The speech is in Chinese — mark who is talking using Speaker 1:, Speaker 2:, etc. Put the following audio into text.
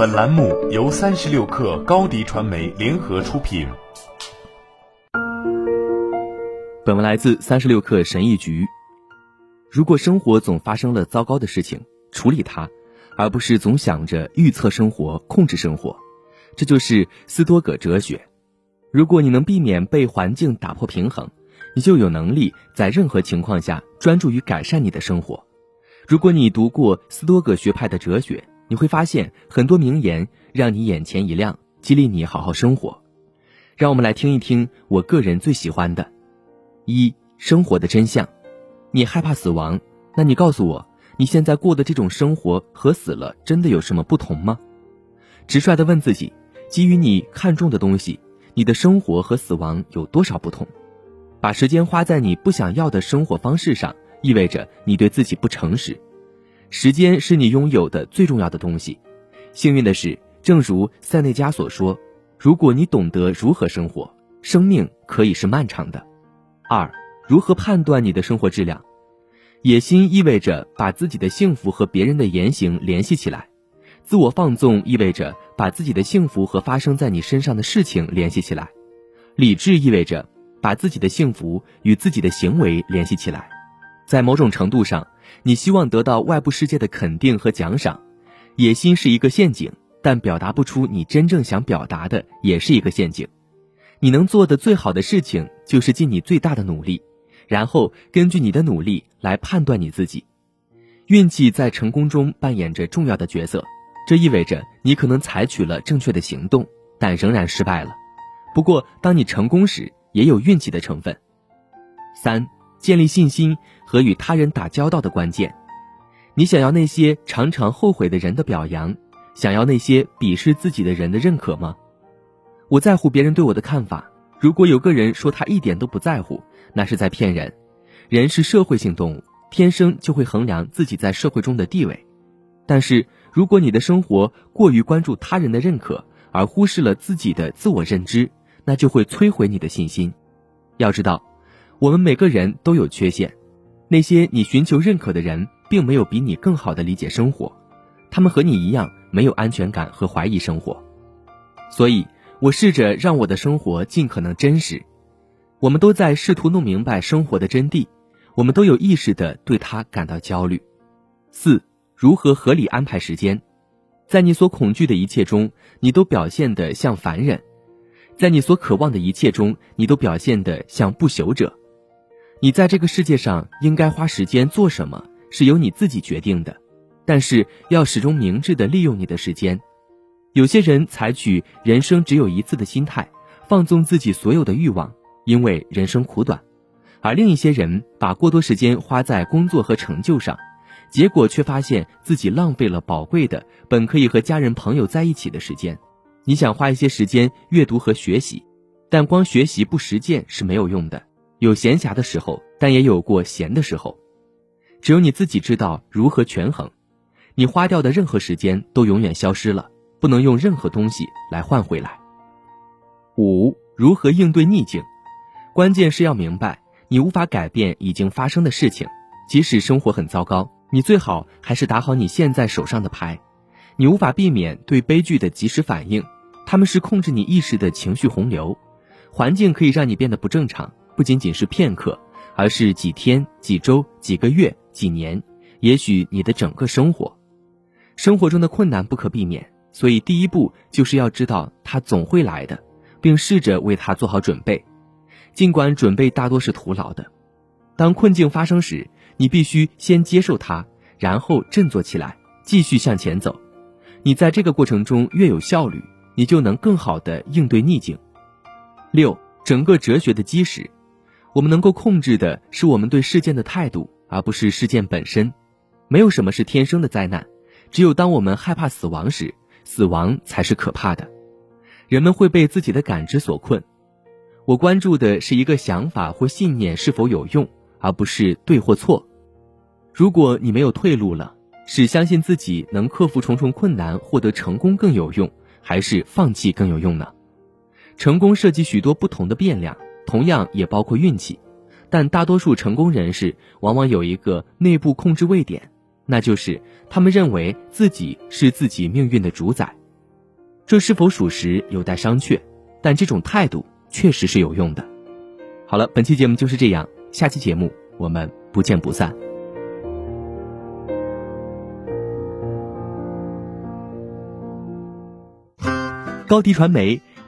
Speaker 1: 本栏目由三十六氪高低传媒联合出品。
Speaker 2: 本文来自三十六氪神译局。如果生活总发生了糟糕的事情，处理它，而不是总想着预测生活、控制生活，这就是斯多葛哲学。如果你能避免被环境打破平衡，你就有能力在任何情况下专注于改善你的生活。如果你读过斯多葛学派的哲学，你会发现很多名言让你眼前一亮，激励你好好生活。让我们来听一听我个人最喜欢的：一、生活的真相。你害怕死亡，那你告诉我，你现在过的这种生活和死了真的有什么不同吗？直率的问自己，基于你看重的东西，你的生活和死亡有多少不同？把时间花在你不想要的生活方式上，意味着你对自己不诚实。时间是你拥有的最重要的东西。幸运的是，正如塞内加所说：“如果你懂得如何生活，生命可以是漫长的。”二，如何判断你的生活质量？野心意味着把自己的幸福和别人的言行联系起来；自我放纵意味着把自己的幸福和发生在你身上的事情联系起来；理智意味着。把自己的幸福与自己的行为联系起来，在某种程度上，你希望得到外部世界的肯定和奖赏。野心是一个陷阱，但表达不出你真正想表达的也是一个陷阱。你能做的最好的事情就是尽你最大的努力，然后根据你的努力来判断你自己。运气在成功中扮演着重要的角色，这意味着你可能采取了正确的行动，但仍然失败了。不过，当你成功时，也有运气的成分。三、建立信心和与他人打交道的关键。你想要那些常常后悔的人的表扬，想要那些鄙视自己的人的认可吗？我在乎别人对我的看法。如果有个人说他一点都不在乎，那是在骗人。人是社会性动物，天生就会衡量自己在社会中的地位。但是如果你的生活过于关注他人的认可，而忽视了自己的自我认知，那就会摧毁你的信心。要知道，我们每个人都有缺陷。那些你寻求认可的人，并没有比你更好的理解生活，他们和你一样没有安全感和怀疑生活。所以，我试着让我的生活尽可能真实。我们都在试图弄明白生活的真谛，我们都有意识的对它感到焦虑。四、如何合理安排时间？在你所恐惧的一切中，你都表现得像凡人。在你所渴望的一切中，你都表现得像不朽者。你在这个世界上应该花时间做什么，是由你自己决定的。但是要始终明智的利用你的时间。有些人采取人生只有一次的心态，放纵自己所有的欲望，因为人生苦短；而另一些人把过多时间花在工作和成就上，结果却发现自己浪费了宝贵的本可以和家人朋友在一起的时间。你想花一些时间阅读和学习，但光学习不实践是没有用的。有闲暇的时候，但也有过闲的时候。只有你自己知道如何权衡。你花掉的任何时间都永远消失了，不能用任何东西来换回来。五、如何应对逆境？关键是要明白，你无法改变已经发生的事情。即使生活很糟糕，你最好还是打好你现在手上的牌。你无法避免对悲剧的及时反应，他们是控制你意识的情绪洪流。环境可以让你变得不正常，不仅仅是片刻，而是几天、几周、几个月、几年，也许你的整个生活。生活中的困难不可避免，所以第一步就是要知道它总会来的，并试着为它做好准备，尽管准备大多是徒劳的。当困境发生时，你必须先接受它，然后振作起来，继续向前走。你在这个过程中越有效率，你就能更好的应对逆境。六，整个哲学的基石，我们能够控制的是我们对事件的态度，而不是事件本身。没有什么是天生的灾难，只有当我们害怕死亡时，死亡才是可怕的。人们会被自己的感知所困。我关注的是一个想法或信念是否有用，而不是对或错。如果你没有退路了。是相信自己能克服重重困难获得成功更有用，还是放弃更有用呢？成功涉及许多不同的变量，同样也包括运气。但大多数成功人士往往有一个内部控制位点，那就是他们认为自己是自己命运的主宰，这是否属实有待商榷，但这种态度确实是有用的。好了，本期节目就是这样，下期节目我们不见不散。高迪传媒